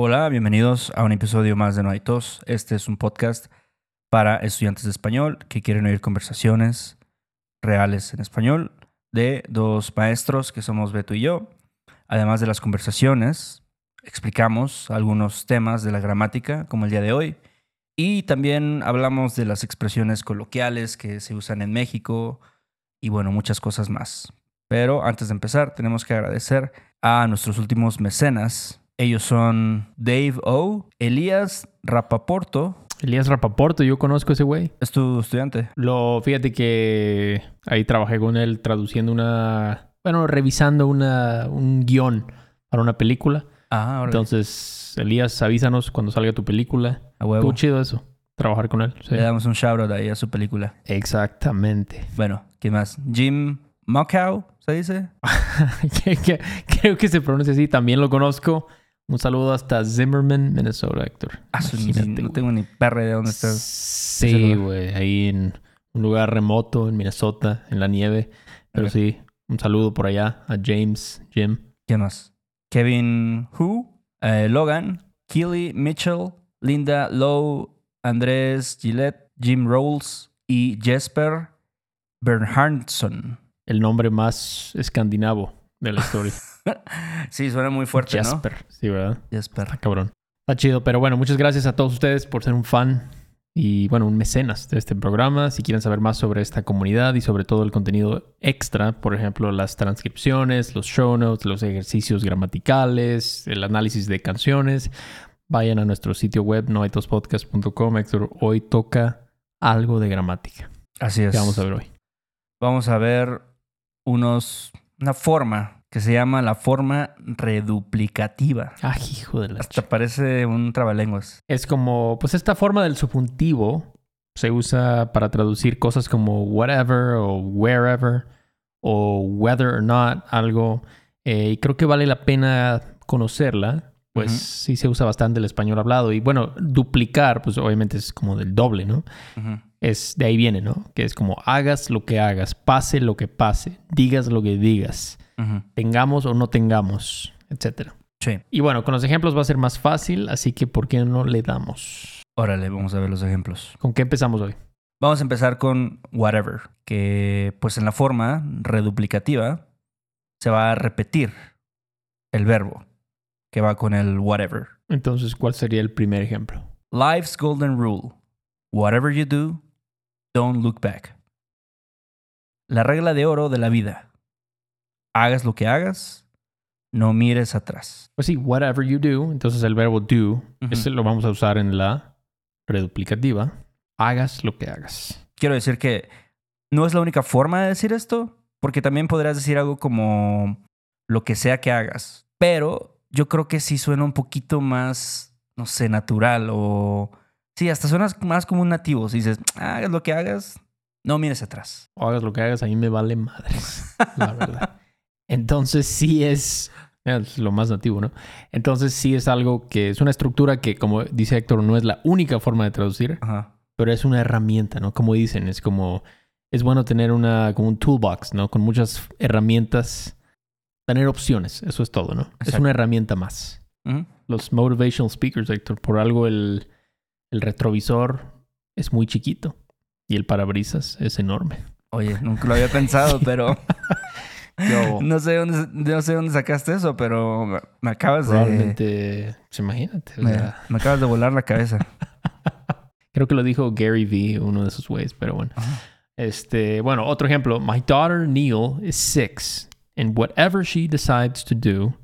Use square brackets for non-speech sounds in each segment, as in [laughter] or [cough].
Hola, bienvenidos a un episodio más de No hay tos. Este es un podcast para estudiantes de español que quieren oír conversaciones reales en español de dos maestros que somos Beto y yo. Además de las conversaciones, explicamos algunos temas de la gramática, como el día de hoy, y también hablamos de las expresiones coloquiales que se usan en México y bueno, muchas cosas más. Pero antes de empezar, tenemos que agradecer a nuestros últimos mecenas. Ellos son Dave O, Elías Rapaporto. Elías Rapaporto, yo conozco a ese güey. ¿Es tu estudiante? Lo, fíjate que ahí trabajé con él traduciendo una, bueno, revisando una, un guion para una película. Ah, ahora Entonces, Elías, avísanos cuando salga tu película. a huevo. Estuvo chido eso, trabajar con él. sí. Le damos un shout out ahí a su película. Exactamente. Bueno, ¿quién más? Jim Muckow, ¿se dice? [laughs] Creo que se pronuncia así, también lo conozco. Un saludo hasta Zimmerman, Minnesota, Héctor. Ah, Imagínate, no tengo ni perra de dónde estás. Sí, güey, ahí en un lugar remoto, en Minnesota, en la nieve. Pero sí, un saludo por allá a James, Jim. ¿Quién más? Kevin Hu, eh, Logan, Keely Mitchell, Linda Lowe, Andrés Gillette, Jim Rolls y Jesper Bernhardsson. El nombre más escandinavo de la historia. [laughs] sí, suena muy fuerte, Jasper. Sí, ¿verdad? ¿no? Jesper. Está cabrón. Está chido, pero bueno, muchas gracias a todos ustedes por ser un fan y, bueno, un mecenas de este programa. Si quieren saber más sobre esta comunidad y sobre todo el contenido extra, por ejemplo, las transcripciones, los show notes, los ejercicios gramaticales, el análisis de canciones, vayan a nuestro sitio web noaitospodcast.com. Héctor, hoy toca algo de gramática. Así es. ¿Qué vamos a ver hoy? Vamos a ver unos, una forma que se llama la forma reduplicativa. Ah, hijo de la Hasta parece un trabalenguas. Es como, pues esta forma del subjuntivo se usa para traducir cosas como whatever o wherever o whether or not, algo. Eh, y creo que vale la pena conocerla, pues sí se usa bastante el español hablado. Y bueno, duplicar, pues obviamente es como del doble, ¿no? Ujú. Es de ahí viene, ¿no? Que es como hagas lo que hagas, pase lo que pase, digas lo que digas, tengamos o no tengamos, etcétera. Sí. Y bueno, con los ejemplos va a ser más fácil, así que ¿por qué no le damos? Órale, vamos a ver los ejemplos. ¿Con qué empezamos hoy? Vamos a empezar con whatever, que pues en la forma reduplicativa se va a repetir el verbo que va con el whatever. Entonces, ¿cuál sería el primer ejemplo? Life's golden rule. Whatever you do, don't look back. La regla de oro de la vida. Hagas lo que hagas, no mires atrás. Pues sí, whatever you do. Entonces, el verbo do, ese lo vamos a usar en la reduplicativa. Hagas lo que hagas. Quiero decir que no es la única forma de decir esto, porque también podrías decir algo como lo que sea que hagas, pero yo creo que sí suena un poquito más, no sé, natural o... Sí, hasta suena más como un nativo. Si dices, hagas lo que hagas, no mires atrás. O hagas lo que hagas, a mí me vale madres, la verdad. [laughs] Entonces, sí es, es lo más nativo, ¿no? Entonces, sí es algo que es una estructura que, como dice Héctor, no es la única forma de traducir, Ajá. pero es una herramienta, ¿no? Como dicen, es como, es bueno tener una, como un toolbox, ¿no? Con muchas herramientas, tener opciones, eso es todo, ¿no? Es una herramienta más. Los motivational speakers, Héctor, por algo el, el retrovisor es muy chiquito y el parabrisas es enorme. Oye, nunca lo había pensado, [laughs] pero [laughs] no sé dónde, no sé dónde sacaste eso, pero me- acabas de... probablemente, pues imagínate, o Me, sea, me acabas de volar la cabeza. [laughs] creo que lo dijo Gary Vee, uno de esos güeyes, pero bueno. Ajá. Este, bueno, otro ejemplo. My daughter Neil is six, and whatever she decides to do,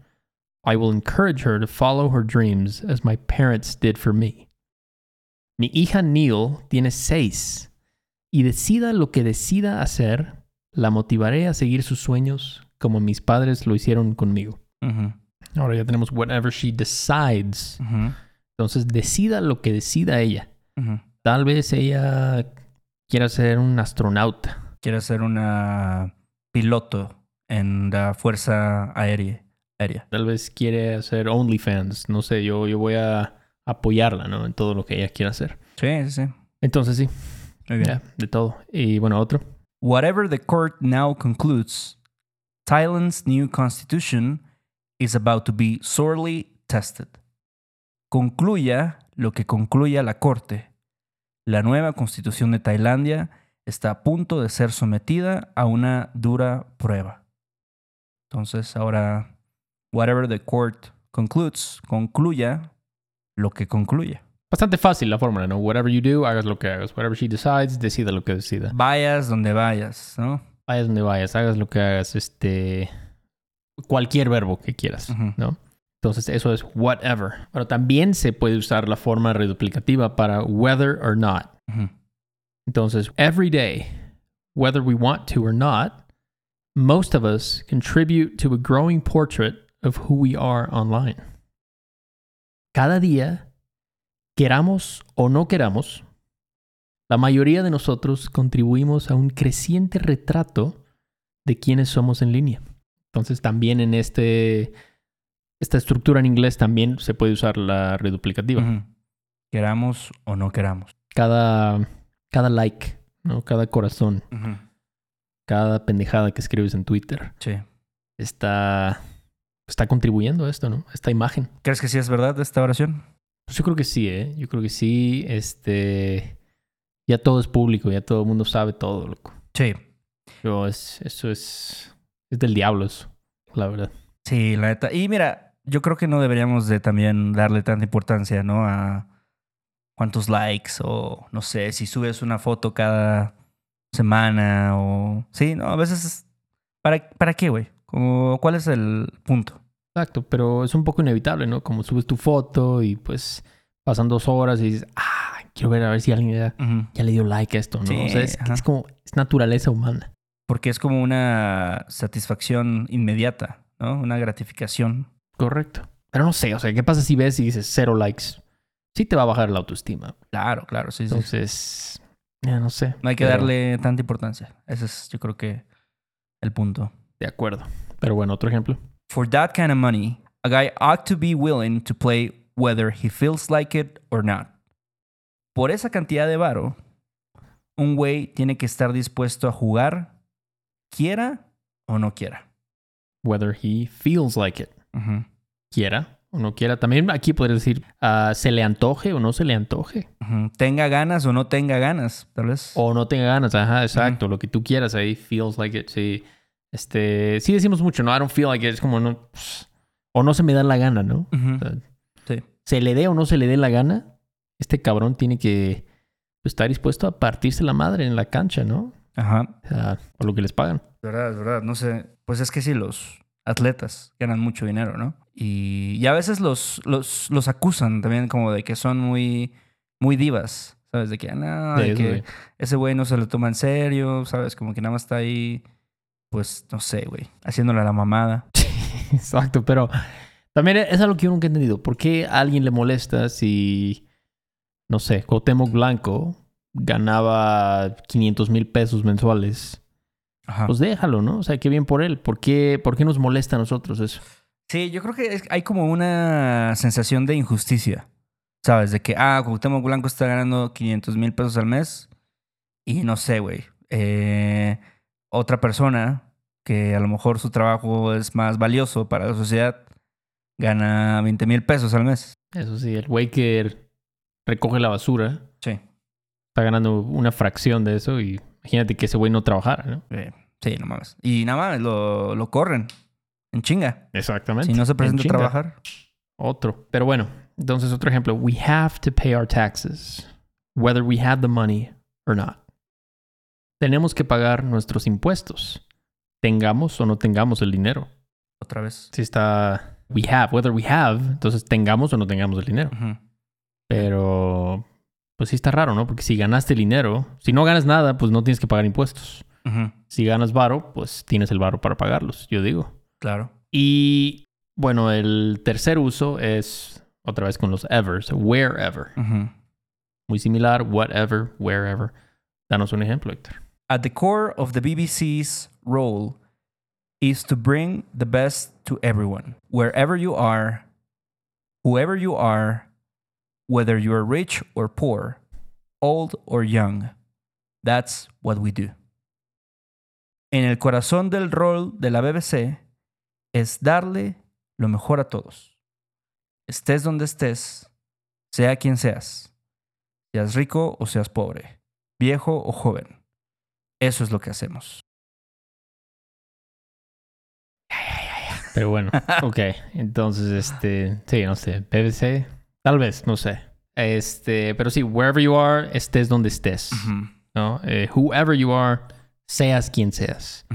I will encourage her to follow her dreams as my parents did for me. Mi hija Neil tiene seis, y decida lo que decida hacer, la motivaré a seguir sus sueños como mis padres lo hicieron conmigo. Ahora ya tenemos whatever she decides. Entonces decida lo que decida ella. Tal vez ella quiera ser un astronauta. Quiere ser una piloto en la Fuerza Aérea. aérea. Tal vez quiere hacer OnlyFans. No sé, yo, yo voy a apoyarla, ¿no? En todo lo que ella quiera hacer. Sí, sí, sí. Entonces sí, Muy bien. ya, de todo. Y bueno, otro. Whatever the court now concludes, Thailand's new constitution is about to be sorely tested. concluya lo que concluya la Corte, la nueva constitución de Tailandia está a punto de ser sometida a una dura prueba. Entonces ahora, whatever the court concludes, concluya lo que concluya. Bastante fácil la fórmula, ¿no? Whatever you do, hagas lo que hagas. Whatever she decides, decida lo que decida. Vayas donde vayas, ¿no? Vayas donde vayas, hagas lo que hagas, este... Cualquier verbo que quieras. ¿no? Entonces eso es whatever. Pero también se puede usar la forma reduplicativa para whether or not. Entonces, every day, whether we want to or not, most of us contribute to a growing portrait of who we are online. Cada día, queramos o no queramos, la mayoría de nosotros contribuimos a un creciente retrato de quiénes somos en línea. Entonces, también en este, esta estructura en inglés también se puede usar la reduplicativa. Queramos o no queramos. cada, cada like, ¿no? cada corazón, cada pendejada que escribes en Twitter Sí. está, está contribuyendo a esto, ¿no? A esta imagen. ¿Crees que sí es verdad esta oración? Pues yo creo que sí, ¿eh? Yo creo que sí. Este. Ya todo es público, ya todo el mundo sabe todo, loco. Sí. Pero es, eso es. Es del diablo, eso, la verdad. Sí, la neta. Y mira, yo creo que no deberíamos de también darle tanta importancia, ¿no? A cuántos likes o no sé, si subes una foto cada semana o... Sí, no, a veces... es- ¿Para, ¿para qué, güey? Como, ¿Cuál es el punto? Exacto, pero es un poco inevitable, ¿no? Como subes tu foto y pues pasan dos horas y dices, ah, quiero ver a ver si alguien ya, le dio like a esto, ¿no? Sí, o sea, es, como, es naturaleza humana. Porque es como una satisfacción inmediata, ¿no? Una gratificación. Correcto. Pero no sé, o sea, ¿qué pasa si ves y dices cero likes? Sí te va a bajar la autoestima. Claro, claro, sí, sí. Entonces, ya no sé. No hay que Pero- darle tanta importancia. Ese es, yo creo que, el punto. De acuerdo. Pero bueno, otro ejemplo. For that kind of money, a guy ought to be willing to play whether he feels like it or not. Por esa cantidad de varo, un güey tiene que estar dispuesto a jugar, quiera o no quiera. Whether he feels like it. Ujú, Quiera o no quiera. También aquí podrías decir, ah, se le antoje o no se le antoje. Tenga ganas o no tenga ganas, tal vez. O no tenga ganas. Ajá, exacto. Lo que tú quieras ahí. Feels like it. Sí. Este, sí decimos mucho, ¿no? I don't feel like it. Es como no... pss, O no se me da la gana, ¿no? O sea, Sí. se le dé o no se le dé la gana, este cabrón tiene que pues, estar dispuesto a partirse la madre en la cancha, ¿no? Ajá. O sea, por lo que les pagan. Es verdad, es verdad. No sé. Pues es que sí, los atletas ganan mucho dinero, ¿no? Y, y a veces los, los, los acusan también como de que son muy, muy divas. ¿Sabes? De que, "Ah, no, De de eso, que güey. ese güey no se lo toma en serio, ¿sabes? Como que nada más está ahí, pues, no sé, güey, haciéndole a la mamada. [laughs] Exacto, pero también es algo que yo nunca he entendido. ¿Por qué a alguien le molesta si, no sé, Cuauhtémoc Blanco ganaba 500 mil pesos mensuales? Ajá. Pues déjalo, ¿no? O sea, qué bien por él. ¿Por qué, por qué nos molesta a nosotros eso? Sí, yo creo que es- hay como una sensación de injusticia, ¿sabes? De que, ah, Cuauhtémoc Blanco está ganando 500 mil pesos al mes y no sé, güey. eh, otra persona que a lo mejor su trabajo es más valioso para la sociedad gana 20 mil pesos al mes. Eso sí, el güey que recoge la basura Sí. está ganando una fracción de eso y imagínate que ese güey no trabajara, ¿no? Eh, sí, no mames. Y nada más, lo, lo corren en chinga. Exactamente. Si no se En presenta a trabajar. Otro. Pero bueno, entonces otro ejemplo. We have to pay our taxes, whether we have the money or not. Tenemos que pagar nuestros impuestos, tengamos o no tengamos el dinero. Otra vez. Si está we have, whether we have, entonces tengamos o no tengamos el dinero. Pero, pues sí está raro, ¿no? Porque si ganaste el dinero, si no ganas nada, pues no tienes que pagar impuestos. Si ganas varo, pues tienes el varo para pagarlos, yo digo. Claro. Y bueno, el tercer uso es otra vez con los evers, wherever. Ujú. Muy similar, whatever, wherever. Danos un ejemplo, Héctor. At the core of the BBC's role is to bring the best to everyone, wherever you are, whoever you are, whether you are rich or poor, old or young. That's what we do. En el corazón del rol de la BBC es darle lo mejor a todos. Estés donde estés, Sea quien seas. Seas rico o seas pobre. Viejo o joven. Eso es lo que hacemos. Pero bueno, [laughs] ok. Entonces, este, sí, no sé, BBC, tal vez, no sé. Este, pero sí, wherever you are, estés donde estés, ¿no? Eh, whoever you are, seas quien seas.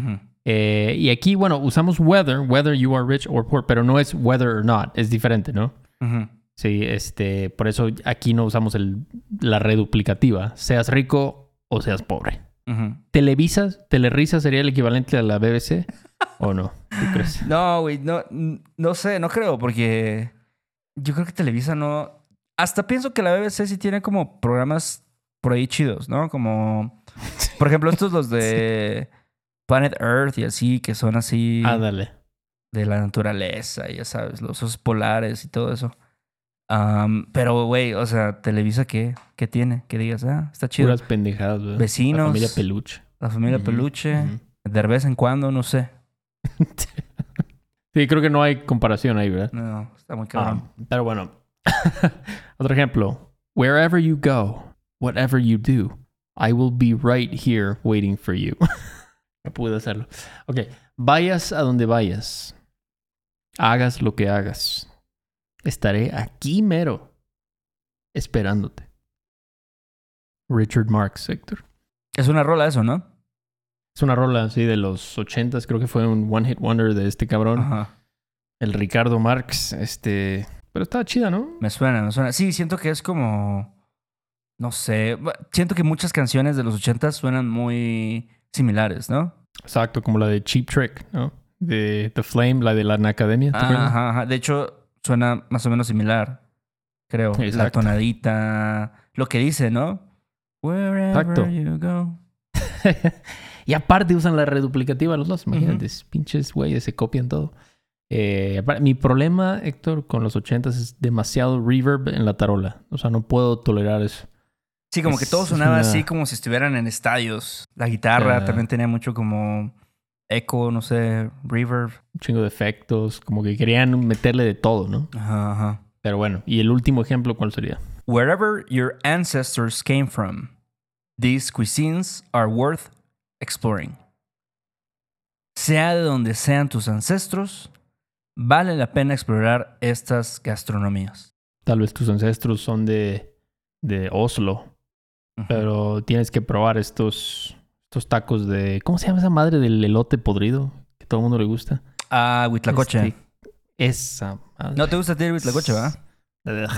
Eh, y aquí, bueno, usamos whether, whether you are rich or poor, pero no es whether or not, es diferente, ¿no? Sí, este, por eso aquí no usamos el, la reduplicativa, seas rico o seas pobre. Ujú. ¿Televisa, Telerisa sería el equivalente a la BBC o no? ¿Tú crees? [laughs] No, güey, no, no sé, no creo, porque yo creo que Televisa no. Hasta pienso que la BBC sí tiene como programas por ahí chidos, ¿no? Como, por ejemplo, estos los de [laughs] Planet Earth y así, que son así Ándale. de la naturaleza, ya sabes, los osos polares y todo eso. Am, pero, güey, o sea, Televisa, ¿qué? ¿Qué tiene? Que digas, ah, está chido. Puras pendejadas, ¿verdad? Vecinos. La familia peluche. La familia Peluche, de vez en cuando, no sé. Sí, creo que no hay comparación ahí, ¿verdad? No, está muy cabrón. Ah, pero bueno. [laughs] Otro ejemplo. Wherever you go, whatever you do, I will be right here waiting for you. [laughs] no pude hacerlo. Ok. Vayas a donde vayas. Hagas lo que hagas. Estaré aquí mero. Esperándote. Richard Marx, Héctor. Es una rola eso, ¿no? Es una rola así de los ochentas. Creo que fue un one hit wonder de este cabrón. Ajá. El Ricardo Marx. Este. Pero estaba chida, ¿no? Me suena, me suena. Sí, siento que es como. No sé. Siento que muchas canciones de los ochentas suenan muy similares, ¿no? Exacto, como la de Cheap Trick, ¿no? De The Flame, la de la Academia. Ajá, ajá. De hecho, suena más o menos similar. Creo. La tonadita. Lo que dice, ¿no? Wherever Exacto. you go. [laughs] y aparte usan la reduplicativa los dos, imagínate, pinches güeyes, se copian todo. Eh, mi problema, Héctor, con los ochentas es demasiado reverb en la tarola. O sea, no puedo tolerar eso. Sí, como que todo sonaba una- así como si estuvieran en estadios. La guitarra Ah. también tenía mucho como eco, no sé, reverb. Un chingo de efectos, como que querían meterle de todo, ¿no? Ajá, ajá. Pero bueno, y el último ejemplo, ¿cuál sería? Wherever your ancestors came from, these cuisines are worth exploring. Sea de donde sean tus ancestros, vale la pena explorar estas gastronomías. Tal vez tus ancestros son de, de Oslo, pero tienes que probar estos, estos tacos de... ¿Cómo se llama esa madre del elote podrido? Que todo el mundo le gusta. Ah, Huitlacoche. Este, esa madre. ¿No te gusta a ti el Huitlacoche, va? Ugh.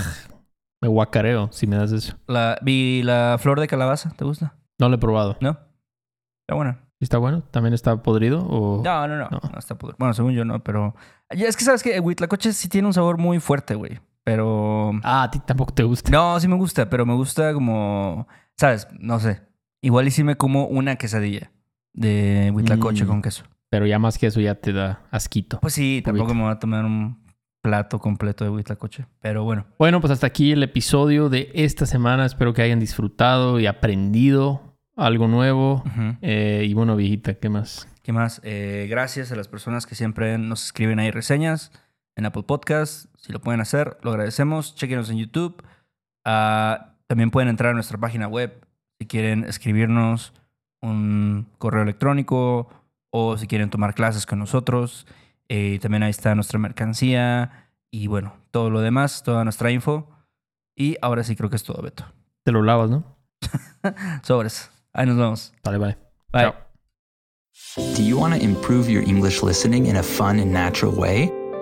Me guacareo si me das eso. La, vi la flor de calabaza, ¿te gusta? No lo he probado. ¿No? Está buena. ¿Está bueno? ¿También está podrido? O... No, no, no. No. no está podrido. Bueno, según yo no, pero... Ya, Es que sabes que el Huitlacoche sí tiene un sabor muy fuerte, güey. Pero... Ah, a ti tampoco te gusta. No, sí me gusta, pero me gusta como... ¿Sabes? No sé. Igual y sí me como una quesadilla de Huitlacoche Mm. con queso. Pero ya más que eso ya te da asquito. Pues sí, tampoco me voy a tomar un plato completo de Huitlacoche. Pero bueno. Bueno, pues hasta aquí el episodio de esta semana. Espero que hayan disfrutado y aprendido algo nuevo. Eh, y bueno, viejita, ¿qué más? ¿Qué más? Eh, gracias a las personas que siempre nos escriben ahí reseñas en Apple Podcast. Si lo pueden hacer, lo agradecemos. Chequenos en YouTube. Ah, también pueden entrar a nuestra página web si quieren escribirnos un correo electrónico o si quieren tomar clases con nosotros. Eh, también ahí está nuestra mercancía y bueno, todo lo demás, toda nuestra info. Y ahora sí creo que es todo, Beto. Te lo lavas, ¿no? [laughs] Sobres. Ahí nos vemos. Vale, vale. Bye. Chao. Do you want to improve your English listening in a fun and natural way?